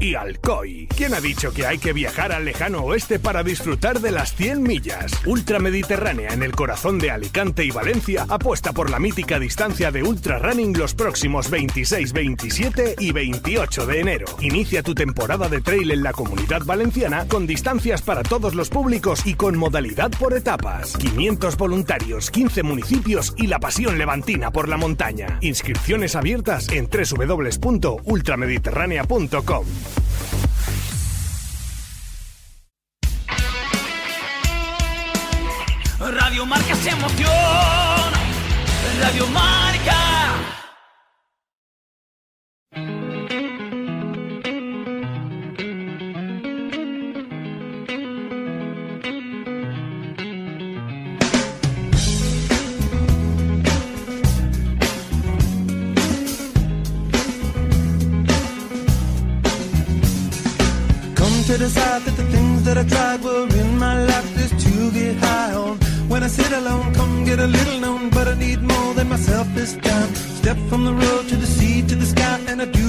y Alcoy. ¿Quién ha dicho que hay que viajar al lejano oeste para disfrutar de las 100 millas? Ultra Mediterránea en el corazón de Alicante y Valencia apuesta por la mítica distancia de Ultra Running los próximos 26, 27 y 28 de enero. Inicia tu temporada de trail en la comunidad valenciana con distancias para todos los públicos y con modalidad por etapas. 500 voluntarios, 15 municipios y la pasión levantina por la montaña. Inscripciones abiertas en www.ultramediterránea.com. Radio Marca se emoción. Radio Marca. Myself this time. Step from the road to the sea to the sky, and I do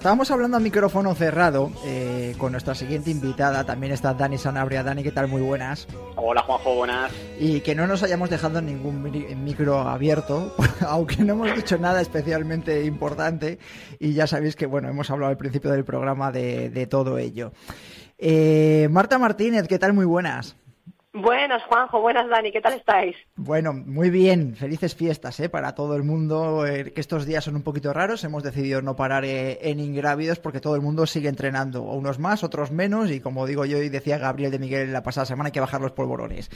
estábamos hablando a micrófono cerrado eh, con nuestra siguiente invitada. También está Dani Sanabria. Dani, ¿qué tal? Muy buenas. Hola Juanjo, buenas. Y que no nos hayamos dejado ningún mi- micro abierto, aunque no hemos dicho nada especialmente importante. Y ya sabéis que, bueno, hemos hablado al principio del programa de, de todo ello. Eh, Marta Martínez, ¿qué tal? Muy buenas. Buenas, Juanjo. Buenas, Dani. ¿Qué tal estáis? Bueno, muy bien, felices fiestas ¿eh? para todo el mundo, eh, que estos días son un poquito raros, hemos decidido no parar eh, en ingrávidos porque todo el mundo sigue entrenando, unos más, otros menos, y como digo yo y decía Gabriel de Miguel la pasada semana, hay que bajar los polvorones.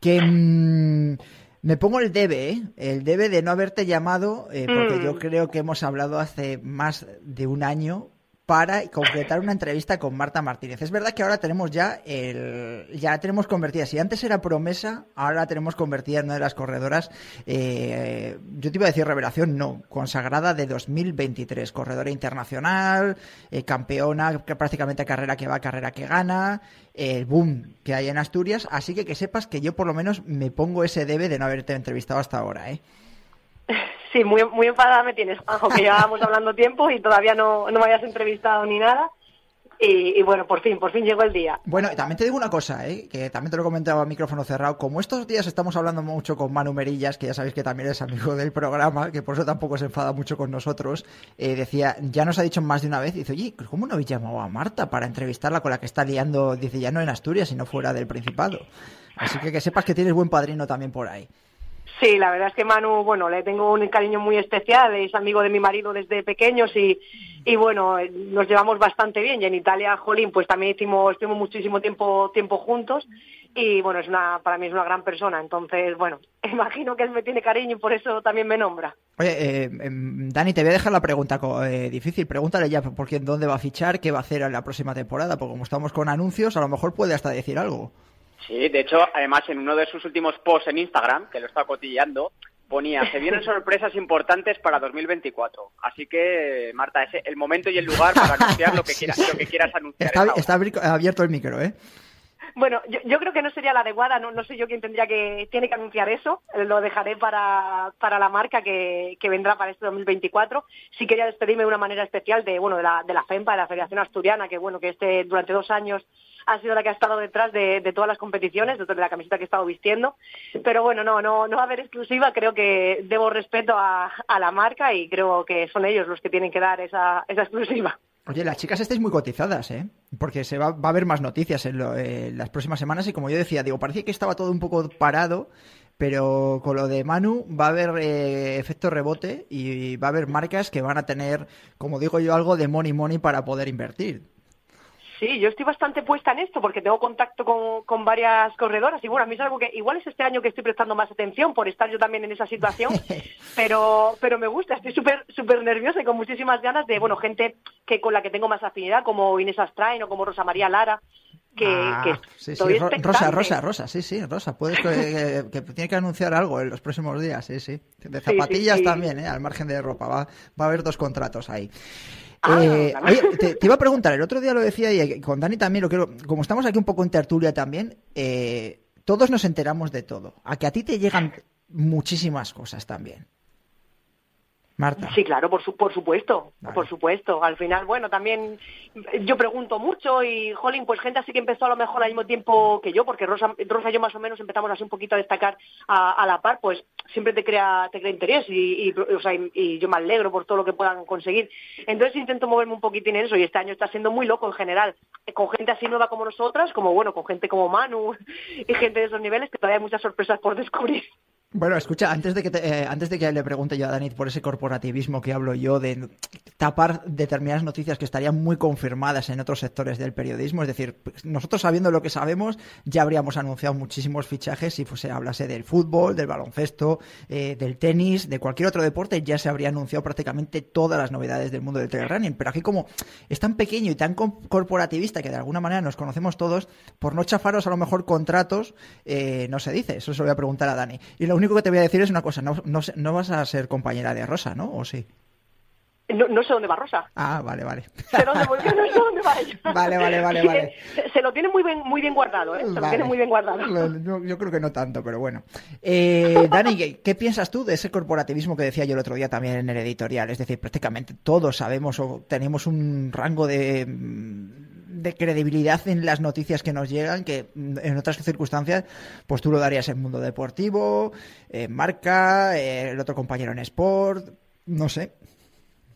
Que mm, me pongo el debe, ¿eh? el debe de no haberte llamado, eh, porque Mm. yo creo que hemos hablado hace más de un año para concretar una entrevista con Marta Martínez. Es verdad que ahora tenemos ya el, ya la tenemos convertida. Si antes era promesa, ahora la tenemos convertida en una de las corredoras. eh, yo te iba a decir revelación, no, consagrada de 2023, corredora internacional, eh, campeona, que prácticamente carrera que va, carrera que gana, el boom que hay en Asturias. Así que que sepas que yo por lo menos me pongo ese debe de no haberte entrevistado hasta ahora, ¿eh? Sí, muy, muy enfadada me tienes, Juanjo, que llevábamos hablando tiempo y todavía no, no me habías entrevistado ni nada. Y, y bueno, por fin, por fin llegó el día. Bueno, y también te digo una cosa, ¿eh? que también te lo comentaba a micrófono cerrado. Como estos días estamos hablando mucho con Manu Merillas, que ya sabéis que también es amigo del programa, que por eso tampoco se enfada mucho con nosotros, eh, decía, ya nos ha dicho más de una vez, dice, oye, ¿cómo no habéis llamado a Marta para entrevistarla con la que está liando, dice, ya no en Asturias, sino fuera del Principado? Así que que sepas que tienes buen padrino también por ahí. Sí, la verdad es que Manu, bueno, le tengo un cariño muy especial, es amigo de mi marido desde pequeños y, y bueno, nos llevamos bastante bien. Y en Italia, Jolín, pues también hicimos, estuvimos muchísimo tiempo, tiempo juntos y bueno, es una, para mí es una gran persona. Entonces, bueno, imagino que él me tiene cariño y por eso también me nombra. Oye, eh, em, Dani, te voy a dejar la pregunta eh, difícil. Pregúntale ya por quién, dónde va a fichar, qué va a hacer en la próxima temporada, porque como estamos con anuncios, a lo mejor puede hasta decir algo. Sí, de hecho, además en uno de sus últimos posts en Instagram, que lo estado cotilleando, ponía, se vienen sorpresas importantes para 2024. Así que, Marta, es el momento y el lugar para anunciar lo que quieras, lo que quieras anunciar. Está, está abierto el micro, ¿eh? Bueno, yo, creo que no sería la adecuada, no, sé yo quién tendría que, tiene que anunciar eso, lo dejaré para, para la marca que, que vendrá para este 2024. Sí quería despedirme de una manera especial de, bueno, de la, de la FEMPA, de la Federación Asturiana, que bueno, que este, durante dos años ha sido la que ha estado detrás de, de, todas las competiciones, de la camiseta que he estado vistiendo. Pero bueno, no, no, no va a haber exclusiva, creo que debo respeto a, a la marca y creo que son ellos los que tienen que dar esa, esa exclusiva. Oye, las chicas estáis muy cotizadas, ¿eh? Porque se va, va a haber más noticias en, las próximas semanas y como yo decía, digo, parecía que estaba todo un poco parado, pero con lo de Manu va a haber eh, efecto rebote y va a haber marcas que van a tener, como digo yo, algo de money money para poder invertir. Sí, yo estoy bastante puesta en esto porque tengo contacto con, varias corredoras y bueno, a mí es algo que igual es este año que estoy prestando más atención por estar yo también en esa situación, pero pero me gusta, estoy súper súper nerviosa y con muchísimas ganas de, bueno, gente que con la que tengo más afinidad como Inés Astrain o como Rosa María Lara, que, ah, sí, sí. Rosa, Rosa, Rosa, sí, sí, Rosa, puedes que, que, tiene que anunciar algo en los próximos días, sí, sí. De zapatillas también, ¿eh? al margen de ropa, va, va a haber dos contratos ahí. Ah, eh, te, iba a preguntar, el otro día lo decía y con Dani también lo quiero, como estamos aquí un poco en tertulia también, eh, todos nos enteramos de todo. A que a ti te llegan muchísimas cosas también. Marta. Sí, claro, por, su, por supuesto, por supuesto. Al final, bueno, también yo pregunto mucho y, jolín, pues gente así que empezó a lo mejor al mismo tiempo que yo, porque Rosa, Rosa y yo más o menos empezamos así un poquito a destacar a, la par, pues siempre te crea, te crea interés y, o sea, y, yo me alegro por todo lo que puedan conseguir. Entonces intento moverme un poquitín en eso y este año está siendo muy loco en general, con gente así nueva como nosotras, como bueno, con gente como Manu y gente de esos niveles que todavía hay muchas sorpresas por descubrir. Bueno, escucha, antes de que eh, antes de que le pregunte yo a Danit por ese corporativismo que hablo yo de tapar determinadas noticias que estarían muy confirmadas en otros sectores del periodismo, es decir, pues, nosotros sabiendo lo que sabemos ya habríamos anunciado muchísimos fichajes si fuese hablase del fútbol, del baloncesto, eh, del tenis, de cualquier otro deporte, ya se habría anunciado prácticamente todas las novedades del mundo del trail running, pero aquí como es tan pequeño y tan corporativista que de alguna manera nos conocemos todos, por no chafaros a lo mejor contratos, eh, no se dice, eso se lo voy a preguntar a Dani. Único que te voy a decir es una cosa, no, no, no vas a ser compañera de Rosa, ¿no? ¿O sí? No, no, sé dónde va Rosa. Ah, vale, vale. Sé dónde no sé dónde va ella. Vale, vale, vale, vale. Se, lo tiene muy bien, muy bien guardado, ¿eh? Se lo tiene muy bien guardado. Yo, creo que no tanto, pero bueno. Eh, Dani, ¿qué, piensas tú de ese corporativismo que decía yo el otro día también en el editorial? Es decir, prácticamente todos sabemos o tenemos un rango de de credibilidad en las noticias que nos llegan, que en otras circunstancias, pues tú lo darías en mundo deportivo, en marca, el otro compañero en sport, no sé.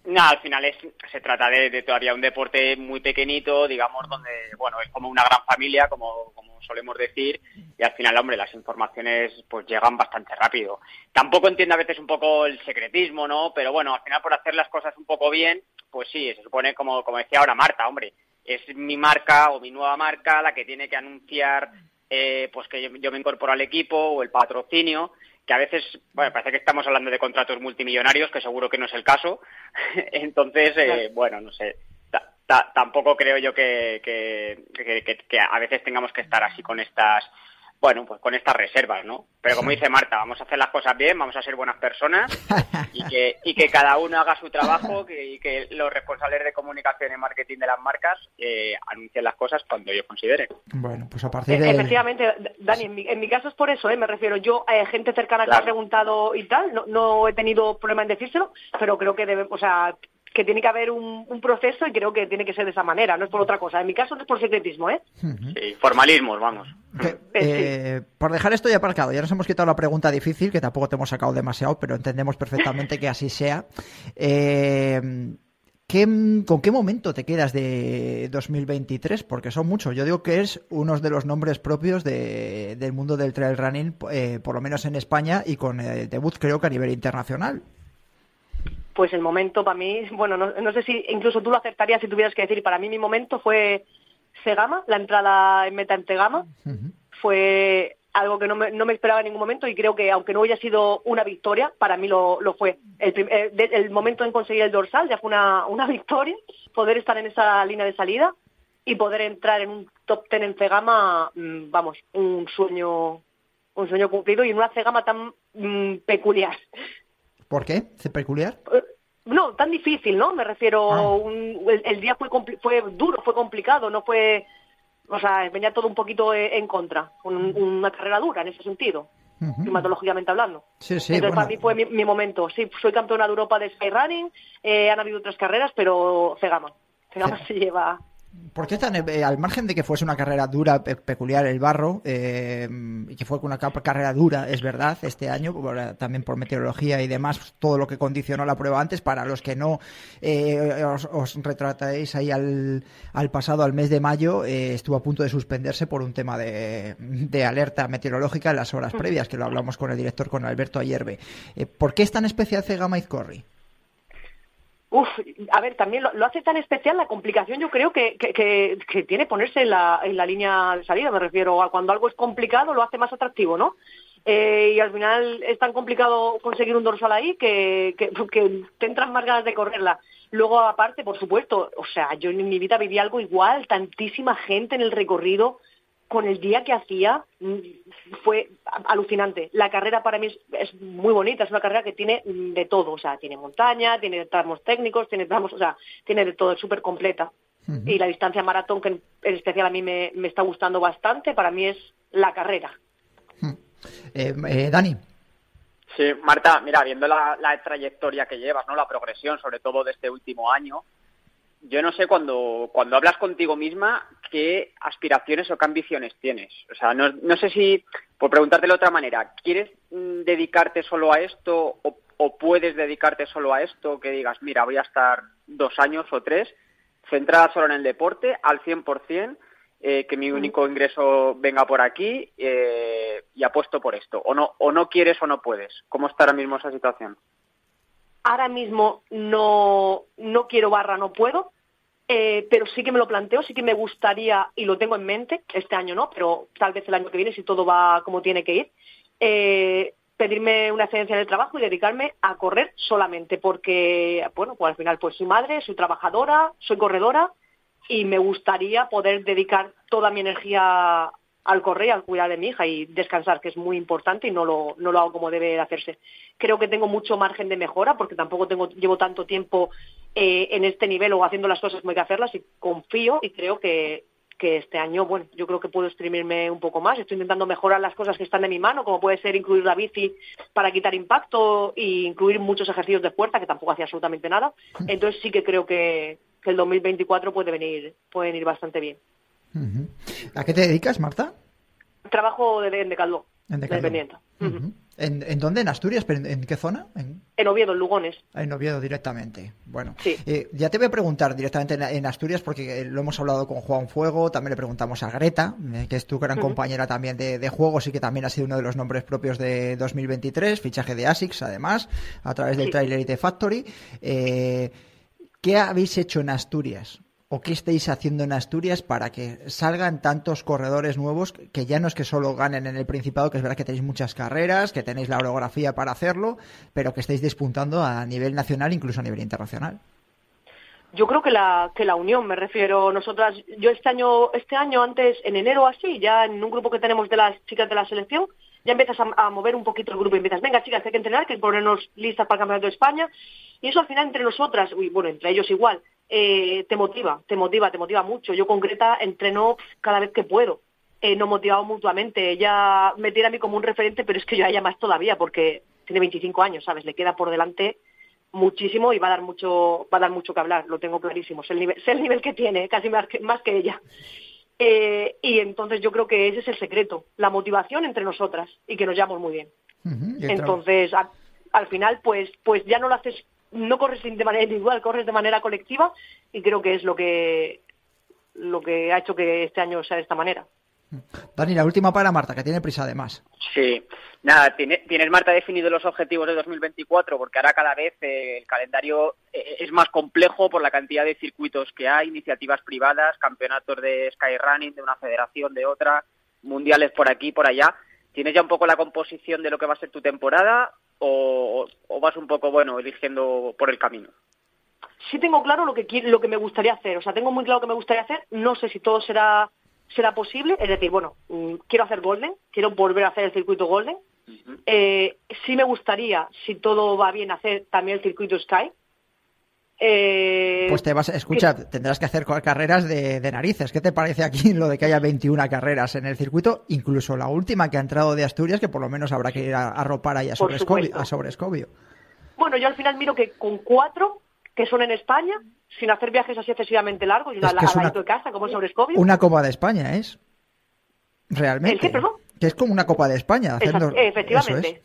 No, al final es, se trata de, todavía un deporte muy pequeñito, digamos, donde, bueno, es como una gran familia, como, como solemos decir, y al final, hombre, las informaciones pues llegan bastante rápido. Tampoco entiendo a veces un poco el secretismo, ¿no? Pero bueno, al final por hacer las cosas un poco bien, pues sí, se supone, como, como decía ahora Marta, hombre, es mi marca o mi nueva marca la que tiene que anunciar eh, pues que yo, me incorporo al equipo o el patrocinio que a veces, bueno, parece que estamos hablando de contratos multimillonarios, que seguro que no es el caso. Entonces, eh, bueno, no sé, tampoco creo yo que, que, a veces tengamos que estar así con estas bueno, pues con estas reservas, ¿no? Pero como dice Marta, vamos a hacer las cosas bien, vamos a ser buenas personas y que, y que cada uno haga su trabajo y que los responsables de comunicación y marketing de las marcas eh, anuncien las cosas cuando ellos consideren. Bueno, pues a partir de... Efectivamente, Dani, en mi, caso es por eso, ¿eh? me refiero. Yo, eh, gente cercana que ha preguntado y tal, no, no he tenido problema en decírselo, pero creo que debe, o sea, que tiene que haber un, proceso y creo que tiene que ser de esa manera, no es por otra cosa. En mi caso no es por secretismo, ¿eh? Sí, formalismos, vamos. Eh, por dejar esto ya aparcado, ya nos hemos quitado la pregunta difícil, que tampoco te hemos sacado demasiado, pero entendemos perfectamente que así sea. Eh, ¿Con qué momento te quedas de 2023? Porque son muchos. Yo digo que es uno de los nombres propios del mundo del trail running, eh, por lo menos en España, y con el debut creo que a nivel internacional pues el momento para mí, bueno, no, sé si incluso tú lo aceptarías si tuvieras que decir, para mí mi momento fue Segama, la entrada en meta en Tegama, fue algo que no me, no me, esperaba en ningún momento y creo que aunque no haya sido una victoria, para mí lo, lo fue. El, eh, el, momento en conseguir el dorsal ya fue una, una victoria, poder estar en esa línea de salida y poder entrar en un top ten en Tegama, mm, vamos, un sueño un sueño cumplido y en una cegama tan mm, peculiar. ¿Por qué? ¿Es peculiar? No, tan difícil, ¿no? Me refiero, Ah. un- el, el día fue, fue duro, fue complicado, no fue, o sea, venía todo un poquito eh, en contra, un- una carrera dura en ese sentido, climatológicamente hablando. Sí, sí, Entonces bueno. para mí fue mi, mi momento. Sí, soy campeona de Europa de Skyrunning, eh, han habido otras carreras, pero Cegama. Cegama se lleva... ¿Por qué tan, eh, al margen de que fuese una carrera dura, pe- peculiar el barro, eh, y que fue una ca- carrera dura, es verdad, este año, por, eh, también por meteorología y demás, pues, todo lo que condicionó la prueba antes, para los que no eh, os, os retratáis ahí al, al pasado, al mes de mayo, eh, estuvo a punto de suspenderse por un tema de, de alerta meteorológica en las horas previas, que lo hablamos con el director, con Alberto Ayerbe. Eh, ¿Por qué es tan especial Cegama Izcorri? Uf, a ver, también lo, hace tan especial la complicación, yo creo que, que, tiene ponerse en la, en la línea de salida, me refiero a cuando algo es complicado lo hace más atractivo, ¿no? Eh, y al final es tan complicado conseguir un dorsal ahí que te entran más ganas de correrla. Luego, aparte, por supuesto, o sea, yo en mi vida viví algo igual, tantísima gente en el recorrido, con el día que hacía mm, fue alucinante. La carrera para mí es, es muy bonita, es una carrera que tiene mm, de todo, o sea, tiene montaña, tiene tramos técnicos, tiene tramos, o sea, tiene de todo, es súper completa. Y la distancia maratón, que en, especial a mí me, me está gustando bastante, para mí es la carrera. Eh, eh, Dani. Sí, Marta, mira, viendo la, la trayectoria que llevas, ¿no? La progresión, sobre todo de este último año, yo no sé cuando, cuando hablas contigo misma qué aspiraciones o qué ambiciones tienes. O sea, no, no sé si, por preguntarte de otra manera, ¿quieres mm, dedicarte solo a esto o, o puedes dedicarte solo a esto? Que digas, mira, voy a estar dos años o tres centrada solo en el deporte, al 100%, eh, que mi único ingreso venga por aquí eh, y apuesto por esto. O no, o no quieres o no puedes. ¿Cómo está ahora mismo esa situación? Ahora mismo no, no quiero barra, no puedo, eh, pero sí que me lo planteo, sí que me gustaría, y lo tengo en mente, este año no, pero tal vez el año que viene, si todo va como tiene que ir, eh, pedirme una excedencia en el trabajo y dedicarme a correr solamente, porque, bueno, pues al final pues soy madre, soy trabajadora, soy corredora, y me gustaría poder dedicar toda mi energía al correr, al cuidar de mi hija y descansar, que es muy importante y no lo, no lo hago como debe de hacerse. Creo que tengo mucho margen de mejora porque tampoco tengo, llevo tanto tiempo eh, en este nivel o haciendo las cosas como hay que hacerlas y confío y creo que, que este año, bueno, yo creo que puedo exprimirme un poco más. Estoy intentando mejorar las cosas que están de mi mano, como puede ser incluir la bici para quitar impacto e incluir muchos ejercicios de fuerza, que tampoco hacía absolutamente nada. Entonces sí que creo que, que el 2024 puede venir, puede venir bastante bien. ¿A qué te dedicas, Marta? Trabajo de, en En de Decathlon. dependiente. Ujú. ¿En, en dónde? ¿En Asturias? ¿Pero en, en qué zona? En, En Oviedo, en Lugones. en Oviedo directamente. Bueno, Sí. eh, ya te voy a preguntar directamente en, Asturias porque eh, lo hemos hablado con Juan Fuego, también le preguntamos a Greta, eh, que es tu gran compañera también de, de juegos y que también ha sido uno de los nombres propios de 2023, fichaje de ASICS además, a través del Sí. Trailer IT Factory. Eh, ¿Qué habéis hecho en Asturias? ¿O qué estáis haciendo en Asturias para que salgan tantos corredores nuevos que ya no es que solo ganen en el Principado, que es verdad que tenéis muchas carreras, que tenéis la orografía para hacerlo, pero que estáis despuntando a nivel nacional, incluso a nivel internacional? Yo creo que la, que la unión, me refiero, nosotras, yo este año, este año antes, en enero así, ya en un grupo que tenemos de las chicas de la selección, ya empiezas a, a mover un poquito el grupo y empiezas, venga chicas, hay que entrenar, hay que ponernos listas para el Campeonato de España, y eso al final entre nosotras, y bueno, entre ellos igual, eh, te motiva, te motiva, te motiva mucho. Yo con Greta entreno cada vez que puedo. Eh, nos motivamos mutuamente. Ella me tiene a mí como un referente, pero es que yo a ella más todavía, porque tiene 25 años, ¿sabes? Le queda por delante muchísimo y va a dar mucho, va a dar mucho que hablar, lo tengo clarísimo. Sé el nivel, sé el nivel que tiene, casi más que, más que ella. Eh, y entonces yo creo que ese es el secreto, la motivación entre nosotras y que nos llevamos muy bien. Entonces, a- al final, pues, pues ya no lo haces, no corres de manera individual, corres de manera colectiva y creo que es lo que lo que ha hecho que este año sea de esta manera. Dani, la última para Marta, que tiene prisa además. Sí, nada, tiene- tienes Marta definido los objetivos de 2024 porque ahora cada vez eh, el calendario eh, es más complejo por la cantidad de circuitos que hay, iniciativas privadas, campeonatos de skyrunning de una federación, de otra, mundiales por aquí, por allá. ¿Tienes ya un poco la composición de lo que va a ser tu temporada o, o vas un poco, bueno, eligiendo por el camino? Sí tengo claro lo que lo que me gustaría hacer, o sea, tengo muy claro lo que me gustaría hacer, no sé si todo será será posible, es decir, bueno, mm, quiero hacer Golden, quiero volver a hacer el circuito Golden. Eh, sí me gustaría, si todo va bien, hacer también el circuito Sky. Eh, Pues te vas, escucha, tendrás que hacer carreras de, de narices. ¿Qué te parece aquí lo de que haya 21 carreras en el circuito? Incluso la última que ha entrado de Asturias, que por lo menos habrá que ir a, a ropar ahí a Sobrescobio. supuesto. A Sobrescobio. Bueno, yo al final miro que con cuatro que son en España, sin hacer viajes así excesivamente largos, y una Es que al de casa, como es Sobrescobio. Una Copa de España es. Realmente. ¿El qué, perdón? Que es como una Copa de España. haciendo- efectivamente.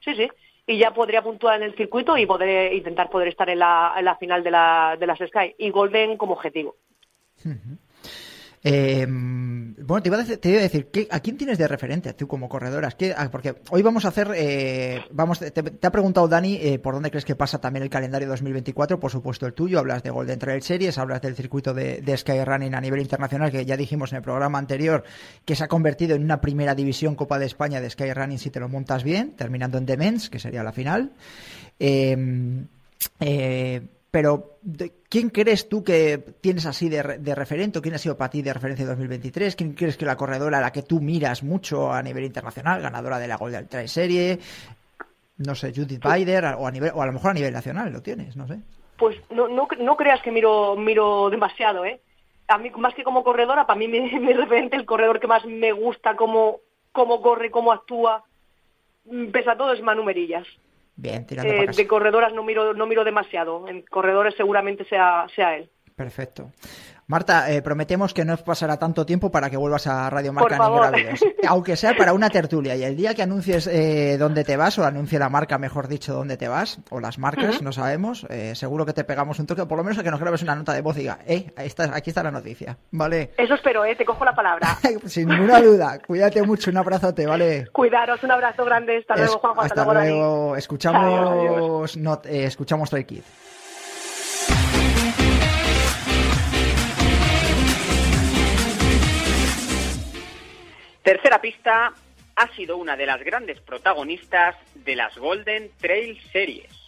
Sí, sí. Y ya podría puntuar en el circuito y poder intentar poder estar en la, en la final de, la, de las Sky. Y Golden como objetivo. Eh, bueno, te iba a decir, te iba a decir ¿qué- ¿a quién tienes de referente tú como corredoras? ¿Qué- ah, porque hoy vamos a hacer, eh, vamos, te, ha preguntado Dani eh, por dónde crees que pasa también el calendario 2024, por supuesto el tuyo, hablas de Golden Trail Series, hablas del circuito de, Skyrunning a nivel internacional, que ya dijimos en el programa anterior que se ha convertido en una primera división Copa de España de Skyrunning si te lo montas bien, terminando en The Men's, que sería la final. Eh, eh, pero, de- ¿quién crees tú que tienes así de, de referente? o ¿Quién ha sido para ti de referencia en 2023? ¿Quién crees que la corredora a la que tú miras mucho a nivel internacional, ganadora de la Golden Trail Serie? No sé, Judith Bider, o a, nivel, o a lo mejor a nivel nacional lo tienes, no sé. Pues no, no, no creas que miro, miro demasiado, ¿eh? A mí, más que como corredora, para mí mi, mi referente, el corredor que más me gusta, cómo, cómo corre, cómo actúa, mm, pese a todo, es Manu Merillas. Bien, tirando Eh, para casa. de corredoras no miro, no miro demasiado. En corredores seguramente sea, sea él. Perfecto. Marta, eh, prometemos que no pasará tanto tiempo para que vuelvas a Radio Marca Por favor. Aunque sea para una tertulia. Y el día que anuncies eh, dónde te vas, o anuncie la marca, mejor dicho, dónde te vas, o las marcas, no sabemos, eh, seguro que te pegamos un toque, o por lo menos a que nos grabes una nota de voz y diga, eh, ahí está, aquí está la noticia. Vale. Eso espero, ¿eh? Te cojo la palabra. Sin ninguna duda. Cuídate mucho, un abrazote, ¿vale? Cuidaros, un abrazo grande. Hasta luego, Juanjo. hasta luego, Dani. luego. Escuchamos, Adiós, not- eh, escuchamos Trail Kid. Tercera pista ha sido una de las grandes protagonistas de las Golden Trail Series.